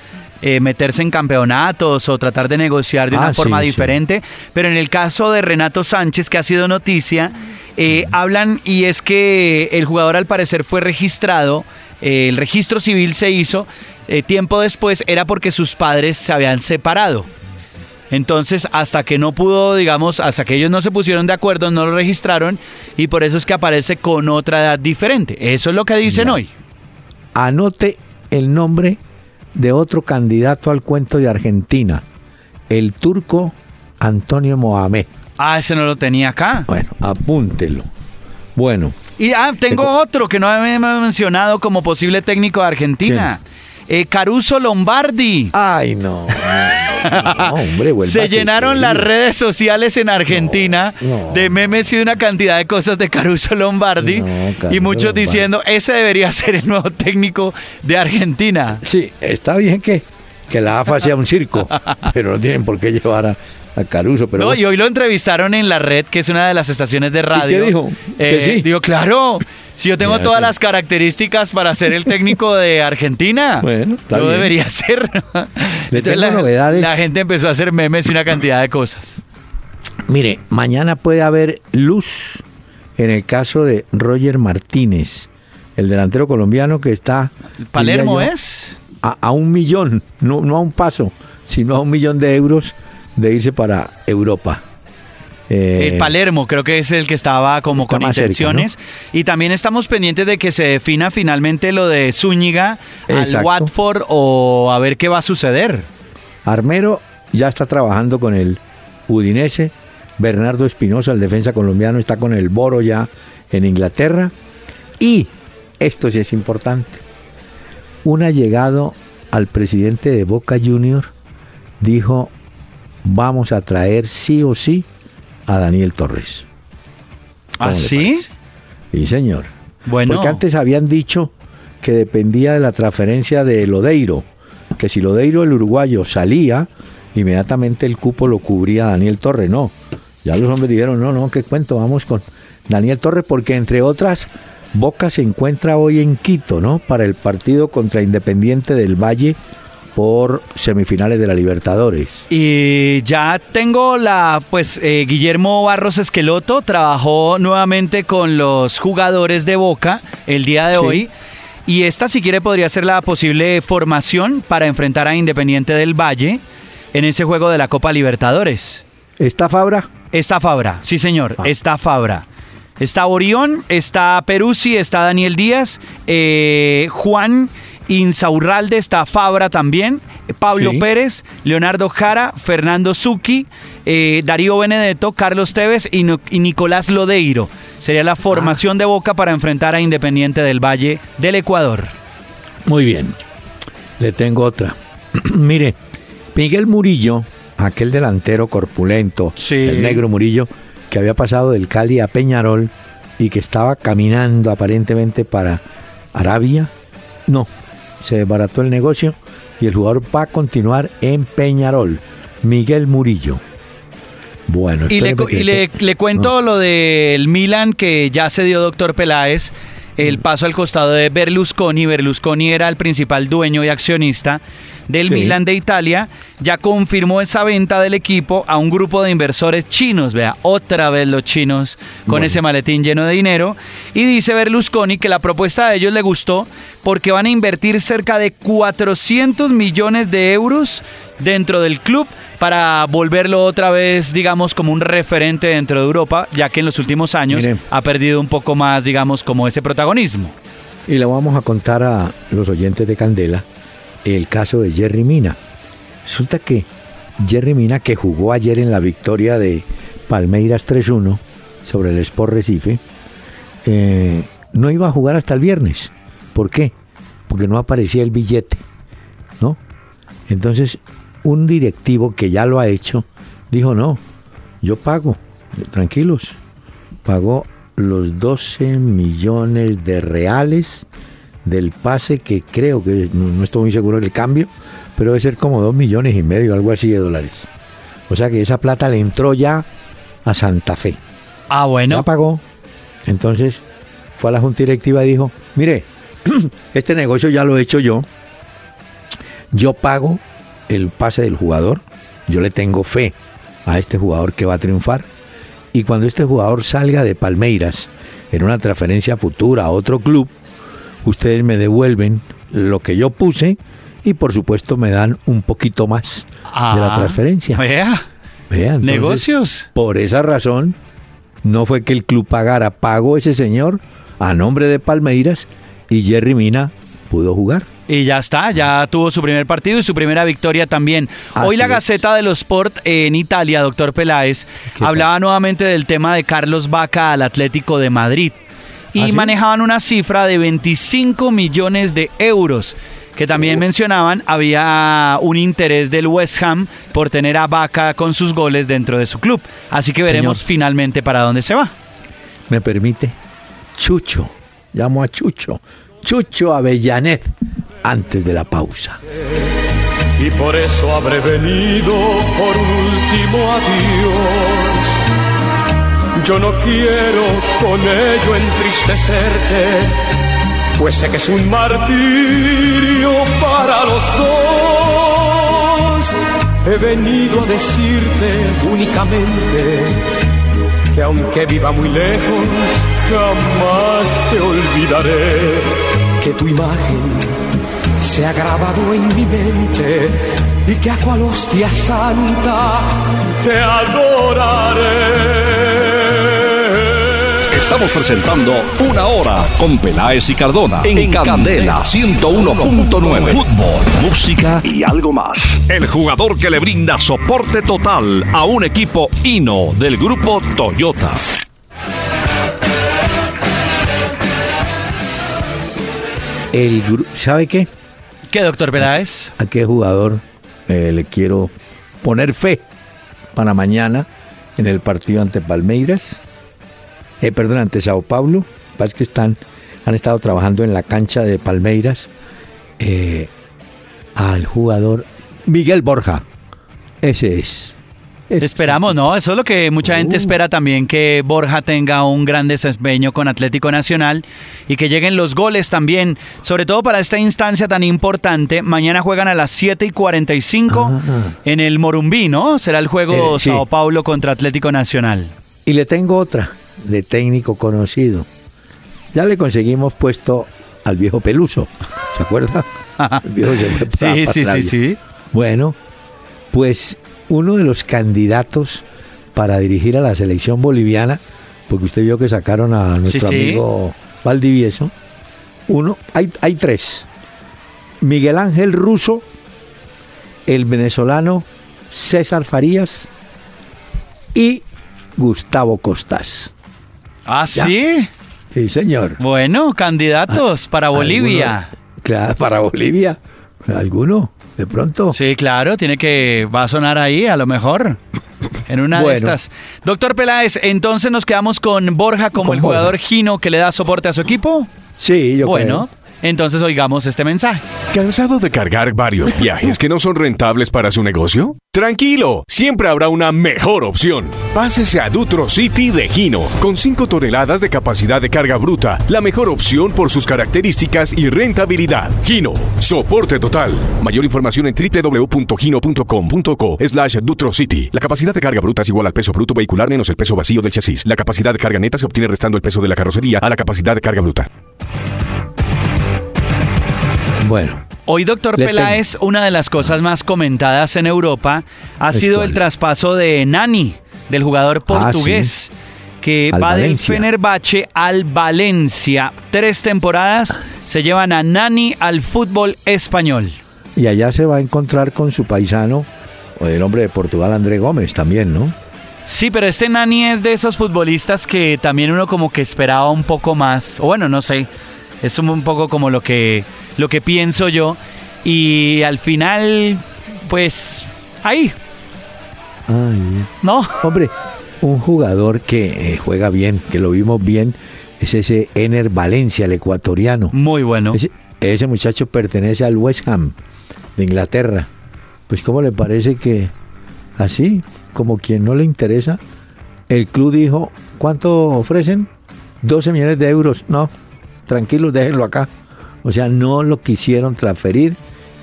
eh, meterse en campeonatos o tratar de negociar de una ah, forma diferente. Pero en el caso de Renato Sánchez, que ha sido noticia, eh, hablan y es que el jugador al parecer fue registrado, eh, el registro civil se hizo, tiempo después era porque sus padres se habían separado. Entonces, hasta que no pudo, digamos, hasta que ellos no se pusieron de acuerdo, no lo registraron y por eso es que aparece con otra edad diferente. Eso es lo que dicen hoy. Anote el nombre de otro candidato al cuento de Argentina, el turco Antonio Mohamed. Ah, ese no lo tenía acá. Bueno, apúntelo. Bueno. Y ah, tengo otro que no me mencionado como posible técnico de Argentina. Eh, Caruso Lombardi. Ay, no. hombre, Se llenaron las redes sociales en Argentina de memes y una cantidad de cosas de Caruso Lombardi. y muchos diciendo, ese debería ser el nuevo técnico de Argentina. Sí, está bien que, que la AFA sea un circo, pero no tienen por qué llevar a, a Caruso. Pero no, y hoy lo entrevistaron en La Red, que es una de las estaciones de radio. qué dijo? Eh, sí? Digo, claro, si yo tengo todas las características para ser el técnico de Argentina, bueno, yo debería ser. Le tengo la, novedades. La gente empezó a hacer memes y una cantidad de cosas. Mire, mañana puede haber luz en el caso de Roger Martínez, el delantero colombiano que está... ¿Palermo es? A, un millón, no, no a un paso, sino a un millón de euros de irse para Europa. El eh, Palermo creo que es el que estaba como con intenciones. Y también estamos pendientes de que se defina finalmente lo de Zúñiga al Watford o a ver qué va a suceder. Armero ya está trabajando con el Udinese. Bernardo Espinosa, el defensa colombiano, está con el Boro ya en Inglaterra. Y, esto sí es importante, un allegado al presidente de Boca Junior dijo vamos a traer sí o sí a Daniel Torres. ¿Ah, sí? Sí, señor. Bueno. Porque antes habían dicho que dependía de la transferencia de Lodeiro, que si Lodeiro el uruguayo salía, inmediatamente el cupo lo cubría Daniel Torres. No, ya los hombres dijeron, no, no, qué cuento, vamos con Daniel Torres, porque entre otras, Boca se encuentra hoy en Quito, ¿no? Para el partido contra Independiente del Valle por semifinales de la Libertadores. Y ya tengo la, pues eh, Guillermo Barros Esqueloto trabajó nuevamente con los jugadores de Boca el día de hoy. Y esta, si quiere, podría ser la posible formación para enfrentar a Independiente del Valle en ese juego de la Copa Libertadores. ¿Está Fabra? Está Fabra, sí señor, ah. está Fabra. Está Orión, está Peruzzi, está Daniel Díaz, eh, Juan Insaurralde, está Fabra también, Pablo Pérez, Leonardo Jara, Fernando Zucchi, eh, Darío Benedetto, Carlos Tevez y, Nicolás Lodeiro. Sería la formación de Boca para enfrentar a Independiente del Valle del Ecuador. Muy bien, le tengo otra. Mire, Miguel Murillo, aquel delantero corpulento, el negro Murillo, que había pasado del Cali a Peñarol y que estaba caminando aparentemente para Arabia, no, se desbarató el negocio y el jugador va a continuar en Peñarol. Miguel Murillo. Bueno, y, le, le, cuento lo del Milan que ya se dio doctor Peláez, el mm. paso al costado de Berlusconi. Berlusconi era el principal dueño y accionista del Sí. Milan de Italia, ya confirmó esa venta del equipo a un grupo de inversores chinos. Vea, otra vez los chinos con Bueno. ese maletín lleno de dinero. Y dice Berlusconi que la propuesta de ellos le gustó porque van a invertir cerca de 400 millones de euros dentro del club para volverlo otra vez, digamos, como un referente dentro de Europa, ya que en los últimos años ha perdido un poco más, digamos, como ese protagonismo. Y le vamos a contar a los oyentes de Candela el caso de Jerry Mina. Resulta que Jerry Mina, que jugó ayer en la victoria de Palmeiras 3-1 sobre el Sport Recife, eh, no iba a jugar hasta el viernes. ¿Por qué? Porque no aparecía el billete, ¿no? Entonces, un directivo que ya lo ha hecho, dijo, no, yo pago, tranquilos, pagó los 12 millones de reales del pase que creo que no, no estoy muy seguro del cambio, pero debe ser como 2 millones y medio, algo así de dólares. O sea que esa plata le entró ya a Santa Fe. Ah, bueno. pagó. Entonces fue a la junta directiva y dijo, mire, este negocio ya lo he hecho yo. Yo pago el pase del jugador. Yo le tengo fe a este jugador que va a triunfar. Y cuando este jugador salga de Palmeiras en una transferencia futura a otro club, ustedes me devuelven lo que yo puse y por supuesto me dan un poquito más de la Ah, transferencia. Vea, Vea, entonces, negocios. por esa razón, no fue que el club pagara, pagó ese señor a nombre de Palmeiras y Jerry Mina pudo jugar. Y ya está, ya tuvo su primer partido y su primera victoria también. Hoy la. Gaceta de los Sport en Italia, doctor Peláez, hablaba nuevamente del tema de Carlos Vaca al Atlético de Madrid. Y ¿Ah, sí? manejaban una cifra de 25 millones de euros. Que también mencionaban, había un interés del West Ham por tener a Vaca con sus goles dentro de su club. Así que veremos Señor. finalmente para dónde se va. ¿Me permite? Chucho, llamo a Chucho, Chucho Avellanet, antes de la pausa. y por eso habré venido por un último adiós. Yo no quiero con ello entristecerte, pues sé que es un martirio para los dos. He venido a decirte únicamente que aunque viva muy lejos, jamás te olvidaré que tu imagen se ha grabado en mi mente y que a cual hostia santa te adoraré. Estamos presentando Una Hora con Peláez y Cardona en, Candela 101.9. Fútbol, música y algo más. El jugador que le brinda soporte total a un equipo hino del grupo Toyota. El ¿Sabe qué? ¿Qué, doctor Peláez? ¿A qué jugador eh, le quiero poner fe para mañana en el partido ante Palmeiras? Eh, perdón, ante Sao Paulo. Pasa que están, han estado trabajando en la cancha de Palmeiras eh, al jugador Miguel Borja. Ese es. Es- Esperamos, ¿no? Eso es lo que mucha gente Uh. espera también, que Borja tenga un gran desempeño con Atlético Nacional y que lleguen los goles también, sobre todo para esta instancia tan importante. Mañana juegan a las 7 y 45 Ah. en el Morumbí, ¿no? Será el juego Eh, sí. Sao Paulo contra Atlético Nacional. Y le tengo otra de técnico conocido. Ya le conseguimos puesto al viejo Peluso. ¿Se acuerda? El viejo se fue para- Sí, para sí, sí, sí. Bueno, pues uno de los candidatos para dirigir a la selección boliviana, porque usted vio que sacaron a nuestro Sí, sí. amigo Valdivieso, uno, hay, hay tres. Miguel Ángel Russo, el venezolano César Farías y Gustavo Costas. Ah, Ya. sí. Sí, señor. Bueno, candidatos para Bolivia. ¿Alguno? Claro, para Bolivia. ¿Alguno? De pronto. Sí, claro, tiene que, va a sonar ahí a lo mejor. En una de estas. Doctor Peláez, entonces nos quedamos con Borja como Con el Borja. jugador Gino que le da soporte a su equipo. Sí, yo bueno, entonces oigamos este mensaje. ¿Cansado de cargar varios viajes que no son rentables para su negocio? Tranquilo, siempre habrá una mejor opción. Pásese a Dutro City de Gino, con 5 toneladas de capacidad de carga bruta, la mejor opción por sus características y rentabilidad. Gino, soporte total. Mayor información en www.gino.com.co slash Dutro City. La capacidad de carga bruta es igual al peso bruto vehicular menos el peso vacío del chasis. La capacidad de carga neta se obtiene restando el peso de la carrocería a la capacidad de carga bruta. Bueno, Hoy, doctor Peláez, una de las cosas más comentadas en Europa ha sido el traspaso de Nani, del jugador Ah, portugués, que Al va Valencia. del Fenerbahce al Valencia. Tres temporadas se llevan a Nani al fútbol español. y allá se va a encontrar con su paisano, el hombre de Portugal, André Gómez, también, ¿no? Sí, pero este Nani es de esos futbolistas que también uno como que esperaba un poco más. O bueno, no sé. Es un poco como lo que, lo que pienso yo. Y al final, pues, ahí, Ay, ¿no? hombre, un jugador que eh, juega bien, que lo vimos bien, es ese Ener Valencia, el ecuatoriano. Muy bueno. Ese, ese muchacho pertenece al West Ham de Inglaterra. Pues ¿cómo le parece que así, como quien no le interesa, el club dijo, ¿cuánto ofrecen? 12 millones de euros. No, tranquilos, déjenlo acá. O sea, no lo quisieron transferir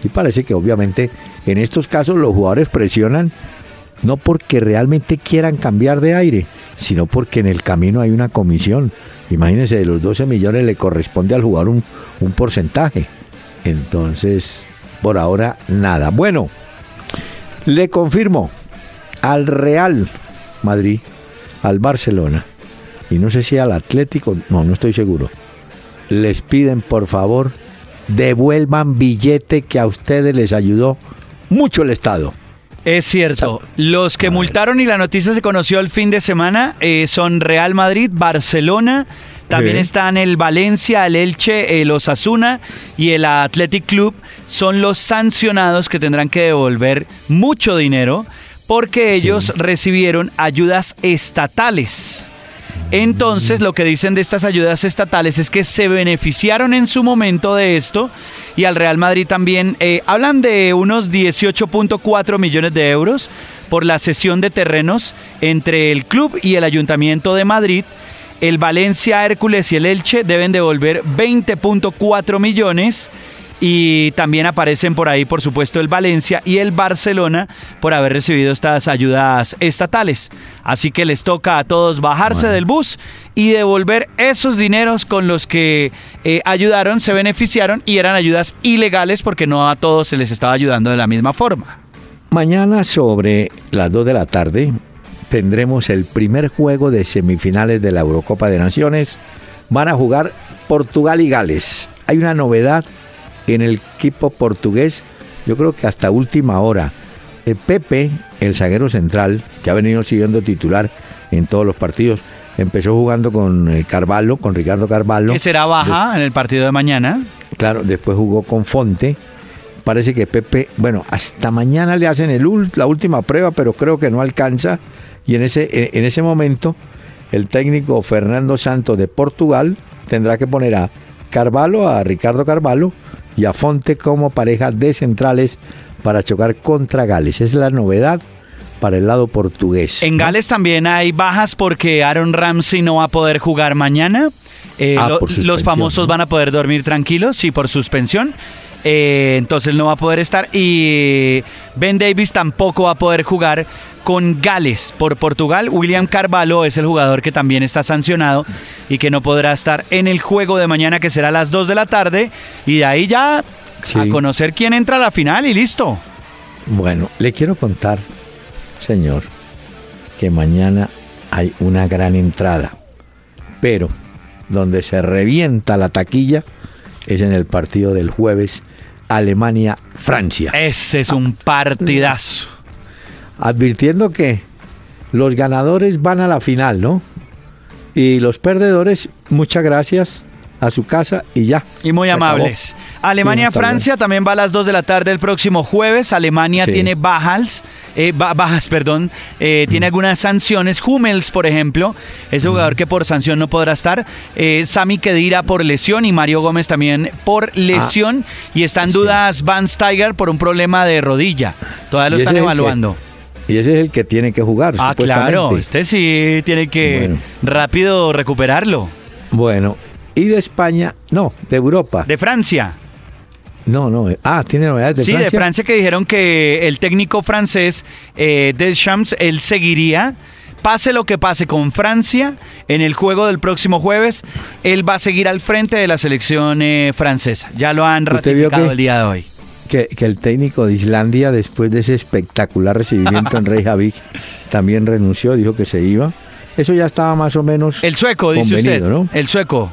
y parece que obviamente en estos casos los jugadores presionan no porque realmente quieran cambiar de aire, sino porque en el camino hay una comisión. Imagínense, de los 12 millones le corresponde al jugador un, un porcentaje. Entonces, por ahora, nada. Bueno, le confirmo al Real Madrid, al Barcelona, y no sé si al Atlético, no, no estoy seguro. Les piden, por favor, devuelvan billete que a ustedes les ayudó mucho el Estado. Es cierto. Los que multaron y la noticia se conoció el fin de semana eh, son Real Madrid, Barcelona, también Sí. están el Valencia, el Elche, el Osasuna y el Athletic Club. Son los sancionados que tendrán que devolver mucho dinero porque ellos recibieron ayudas estatales. Entonces, lo que dicen de estas ayudas estatales es que se beneficiaron en su momento de esto y al Real Madrid también eh, hablan de unos 18.4 millones de euros por la cesión de terrenos entre el club y el Ayuntamiento de Madrid. El Valencia, Hércules y el Elche deben devolver 20.4 millones y también aparecen por ahí, por supuesto, el Valencia y el Barcelona por haber recibido estas ayudas estatales. Así que les toca a todos bajarse del bus y devolver esos dineros con los que eh, ayudaron, se beneficiaron y eran ayudas ilegales porque no a todos se les estaba ayudando de la misma forma. Mañana sobre las 2 de la tarde tendremos el primer juego de semifinales de la Eurocopa de Naciones. Van a jugar Portugal y Gales. Hay una novedad en el equipo portugués, yo creo que hasta última hora. Eh, Pepe, el zaguero central, que ha venido siguiendo titular en todos los partidos, empezó jugando con eh, Carvalho, con Ricardo Carvalho. Que será baja en el partido de mañana. Claro, después jugó con Fonte. Parece que Pepe, bueno, hasta mañana le hacen el, la última prueba, pero creo que no alcanza. Y en ese, en ese momento, el técnico Fernando Santos de Portugal tendrá que poner a Carvalho, a Ricardo Carvalho y a Fonte como pareja de centrales para chocar contra Gales. Es la novedad para el lado portugués. En. Gales también hay bajas porque Aaron Ramsey no va a poder jugar mañana. Eh, Ah, lo- los famosos ¿no? van a poder dormir tranquilos, sí, por suspensión. Eh, entonces no va a poder estar. Y Ben Davis tampoco va a poder jugar con Gales por Portugal. William Carvalho es el jugador que también está sancionado y que no podrá estar en el juego de mañana que será a las 2 de la tarde. Y de ahí ya a conocer quién entra a la final y listo. Bueno, le quiero contar, señor, que mañana hay una gran entrada, pero donde se revienta la taquilla es en el partido del jueves Alemania-Francia. Ese es un partidazo. Advirtiendo que los ganadores van a la final, ¿no? Y los perdedores, muchas gracias a su casa y ya. Y muy acabó. amables. Sí, Alemania-Francia también va a las 2 de la tarde el próximo jueves. Alemania Sí. tiene bajas. eh, bajas, perdón, eh, tiene algunas sanciones. Hummels, por ejemplo, es un jugador que por sanción no podrá estar. Eh, Sami Kedira por lesión y Mario Gómez también por ah. lesión. y está en dudas Van Steiger por un problema de rodilla. Todavía lo están evaluando. Y ese es el que tiene que jugar. Ah, claro, este sí tiene que rápido recuperarlo. Bueno, y de España, no, de Europa. De Francia. No, no. Eh, ah, tiene novedades de Francia. Sí, de Francia que dijeron que el técnico francés eh, Deschamps, él seguiría. Pase lo que pase con Francia en el juego del próximo jueves, él va a seguir al frente de la selección eh, francesa. Ya lo han ratificado el día de hoy. Que, el técnico de Islandia, después de ese espectacular recibimiento en Reykjavik, también renunció, dijo que se iba. Eso ya estaba más o menos. El sueco, dice usted. ¿no? El sueco.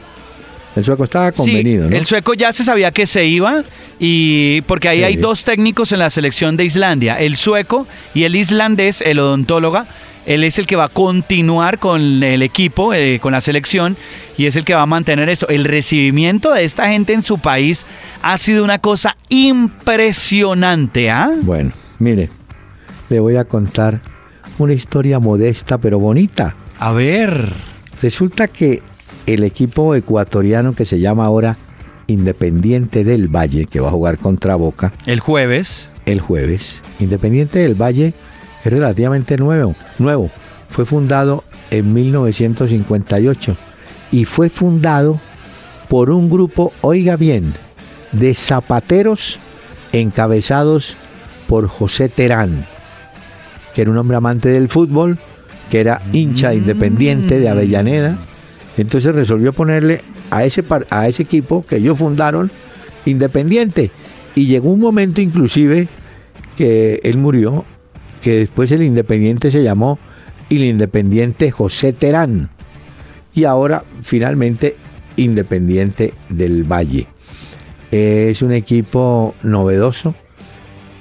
El sueco estaba convenido, ¿no? El sueco ya se sabía que se iba y porque ahí hay dos técnicos en la selección de Islandia, el sueco y el islandés, el odontóloga. Él es el que va a continuar con el equipo, eh, con la selección, y es el que va a mantener esto. El recibimiento de esta gente en su país ha sido una cosa impresionante, ¿ah? Bueno, mire, le voy a contar una historia modesta pero bonita. A ver. Resulta que el equipo ecuatoriano que se llama ahora Independiente del Valle, que va a jugar contra Boca. El jueves. El jueves. Independiente del Valle es relativamente nuevo. Nuevo. Fue fundado en 1958 y fue fundado por un grupo, oiga bien, de zapateros encabezados por José Terán, que era un hombre amante del fútbol, que era hincha independiente de Avellaneda entonces resolvió ponerle a ese, a ese equipo que ellos fundaron Independiente. Y llegó un momento inclusive que él murió, que después el Independiente se llamó el Independiente José Terán. Y ahora finalmente Independiente del Valle. Es un equipo novedoso.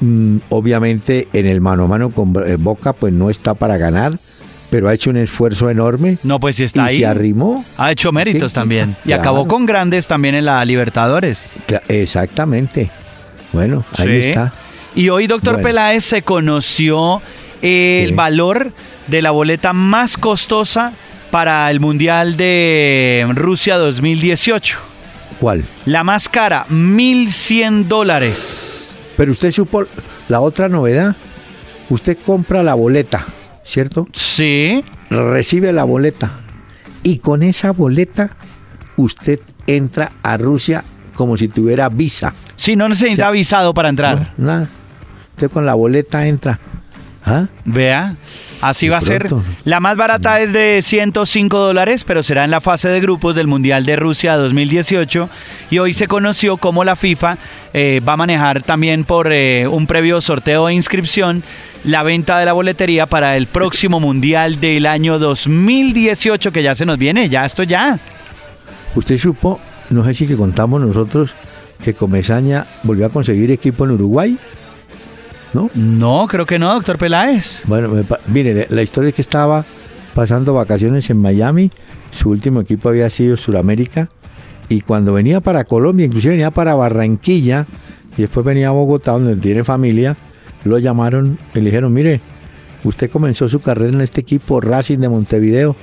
Mm, obviamente en el mano a mano con Boca pues no está para ganar pero ha hecho un esfuerzo enorme. No, pues si está y ahí. Se arrimó. Ha hecho méritos también. Y acabó con grandes también en la Libertadores. Exactamente. Bueno, ahí está. Y hoy, doctor Peláez, se conoció el valor de la boleta más costosa para el Mundial de Rusia 2018. ¿Cuál? La más cara, 1.100 dólares. Pero usted supo la otra novedad. Usted compra la boleta ¿cierto? Sí. Recibe la boleta y con esa boleta usted entra a Rusia como si tuviera visa. Sí, no necesita visado para entrar. nada. Usted con la boleta entra. ¿Ah? Vea. Así va a ser. La más barata es de 105 dólares, pero será en la fase de grupos del Mundial de Rusia 2018. Y hoy se conoció cómo la FIFA eh, va a manejar también por eh, un previo sorteo e inscripción la venta de la boletería para el próximo Mundial del año 2018, que ya se nos viene, ya esto ya. Usted supo, no sé si que contamos nosotros, que Comesaña volvió a conseguir equipo en Uruguay. ¿No? No, creo que no, doctor Peláez. Bueno, mire, la historia es que estaba pasando vacaciones en Miami, su último equipo había sido Sudamérica, y cuando venía para Colombia, inclusive venía para Barranquilla, y después venía a Bogotá, donde tiene familia, lo llamaron y le dijeron, mire, usted comenzó su carrera en este equipo Racing de Montevideo,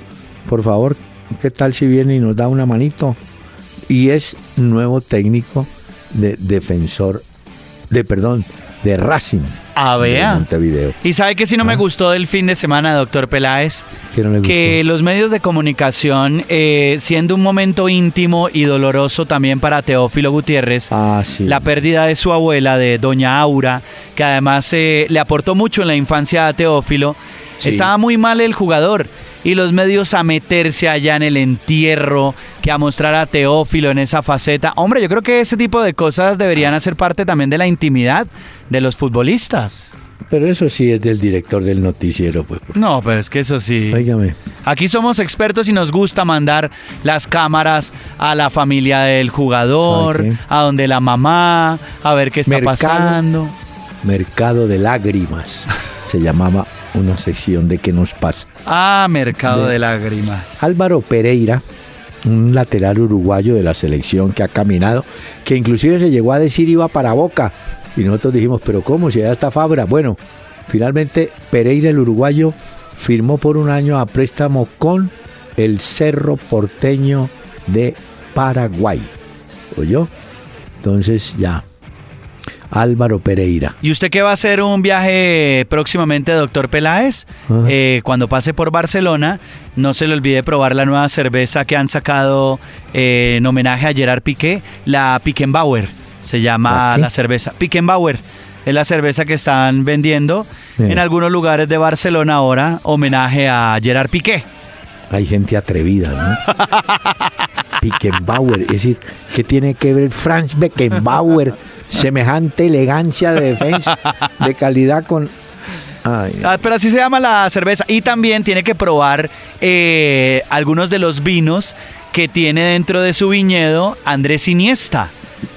por favor, ¿qué tal si viene y nos da una manito? Y es nuevo técnico de defensor, de perdón, de Racing. A ver. Y sabe que si no me ah. gustó del fin de semana, doctor Peláez, que los medios de comunicación, eh, siendo un momento íntimo y doloroso también para Teófilo Gutiérrez, ah, la pérdida de su abuela, de doña Aura, que además eh, le aportó mucho en la infancia a Teófilo, estaba muy mal el jugador y los medios a meterse allá en el entierro, que a mostrar a Teófilo en esa faceta. Hombre, yo creo que ese tipo de cosas deberían hacer parte también de la intimidad de los futbolistas. Pero eso sí es del director del noticiero, pues. No, pero es que eso sí. Óigame. Aquí somos expertos y nos gusta mandar las cámaras a la familia del jugador, a donde la mamá, a ver qué está pasando. Mercado de lágrimas se llamaba una sección de qué nos pasa. Ah, Mercado de, Lágrimas. Álvaro Pereira, un lateral uruguayo de la selección que ha caminado, que inclusive se llegó a decir iba para Boca. Y nosotros dijimos, pero ¿cómo? Si ya está Fabra. Bueno, Finalmente, Pereira, el uruguayo, firmó por un año a préstamo con el Cerro Porteño de Paraguay. ¿Oyó? Entonces ya. Álvaro Pereira. ¿Y usted qué va a hacer un viaje próximamente, doctor Peláez? Eh, cuando pase por Barcelona, no se le olvide probar la nueva cerveza que han sacado eh, en homenaje a Gerard Piqué, la Pickenbauer. Se llama ¿La cerveza Pickenbauer. Es la cerveza que están vendiendo en algunos lugares de Barcelona ahora, homenaje a Gerard Piqué. Hay gente atrevida, ¿no? Beckenbauer, es decir, ¿qué tiene que ver Franz Beckenbauer? Semejante elegancia de defensa, de calidad con... Ay, Ah, pero así se llama la cerveza. Y también tiene que probar eh, algunos de los vinos que tiene dentro de su viñedo Andrés Iniesta.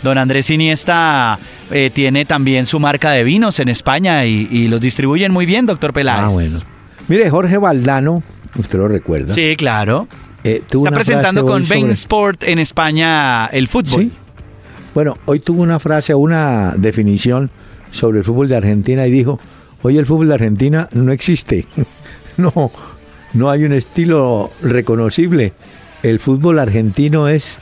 Don Andrés Iniesta eh, tiene también su marca de vinos en España y, y los distribuyen muy bien, doctor Peláez. ah, bueno. Mire, Jorge Valdano, usted lo recuerda. Sí, claro. eh, Está presentando con sobre- Bain Sport en España el fútbol. Sí. Bueno, hoy tuvo una frase, una definición sobre el fútbol de Argentina y dijo, hoy el fútbol de Argentina no existe. no, no hay un estilo reconocible. El fútbol argentino es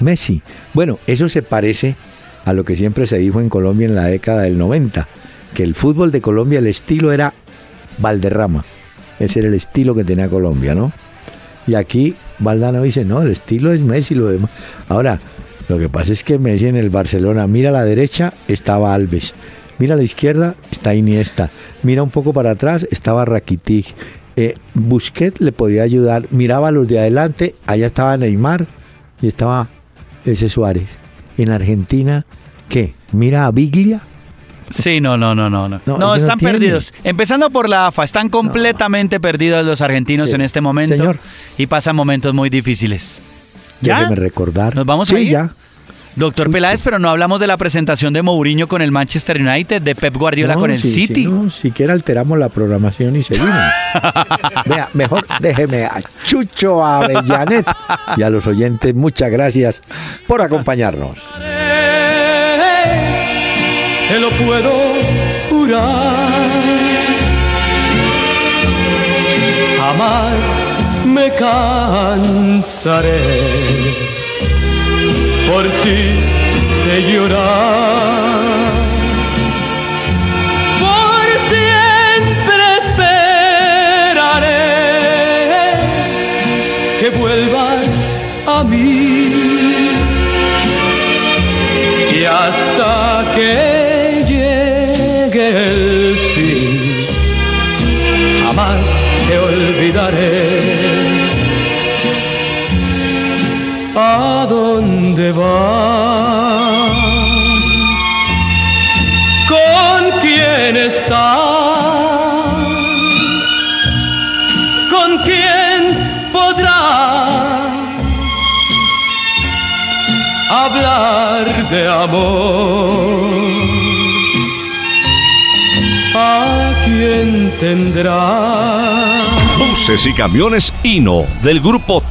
Messi. Bueno, eso se parece a lo que siempre se dijo en Colombia en la década del 90, que el fútbol de Colombia, el estilo era Valderrama. Ese era el estilo que tenía Colombia, ¿no? Y aquí Valdano dice, no, el estilo es Messi, lo demás. Ahora, lo que pasa es que Messi en el Barcelona, mira a la derecha, estaba Alves. Mira a la izquierda, está Iniesta. Mira un poco para atrás, estaba Rakitic. Eh, Busquets le podía ayudar. Miraba a los de adelante, allá estaba Neymar y estaba ese Suárez. En Argentina, ¿qué? Mira a Biglia. Sí, no, no, no, no. No, No, están perdidos. Empezando por la AFA, están completamente perdidos los argentinos Sí. en este momento. Señor. Y pasan momentos muy difíciles. ¿Ya? Déjeme recordar. ¿Nos vamos sí, a ir? ya. Doctor Peláez, pero no hablamos de la presentación de Mourinho con el Manchester United, de Pep Guardiola No, con el si- si City. no, siquiera alteramos la programación y seguimos. Vea, mejor déjeme a Chucho a Avellanet y a los oyentes, muchas gracias por acompañarnos. Te lo puedo jurar. Jamás cansaré por ti de llorar. Por siempre esperaré que vuelvas a mí y hasta que llegue el fin, jamás te olvidaré. ¿Con quién estás? ¿Con quién podrás? hablar de amor. ¿A quién tendrá? Buses y camiones Hino del grupo